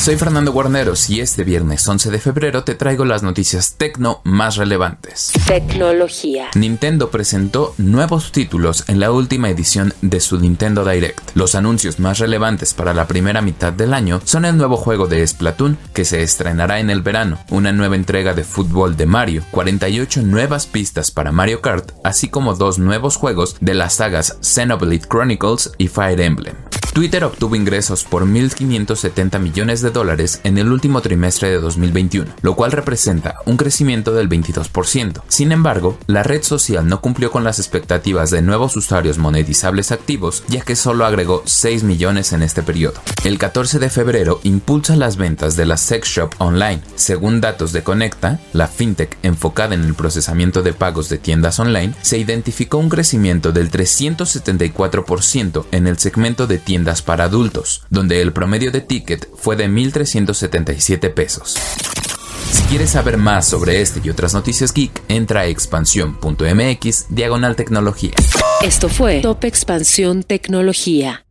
Soy Fernando Guarneros y este viernes 11 de febrero te traigo las noticias tecno más relevantes. Tecnología. Nintendo presentó nuevos títulos en la última edición de su Nintendo Direct. Los anuncios más relevantes para la primera mitad del año son el nuevo juego de Splatoon que se estrenará en el verano, una nueva entrega de fútbol de Mario, 48 nuevas pistas para Mario Kart, así como dos nuevos juegos de las sagas Xenoblade Chronicles y Fire Emblem. Twitter obtuvo ingresos por 1.570 millones de dólares en el último trimestre de 2021, lo cual representa un crecimiento del 22%. Sin embargo, la red social no cumplió con las expectativas de nuevos usuarios monetizables activos, ya que solo agregó 6 millones en este periodo. El 14 de febrero impulsa las ventas de la Sex Shop Online. Según datos de Conecta, la fintech enfocada en el procesamiento de pagos de tiendas online, se identificó un crecimiento del 374% en el segmento de tiendas para adultos, donde el promedio de ticket fue de 1.377 pesos. Si quieres saber más sobre este y otras noticias geek, entra a expansión.mx diagonal tecnología. Esto fue Top Expansión Tecnología.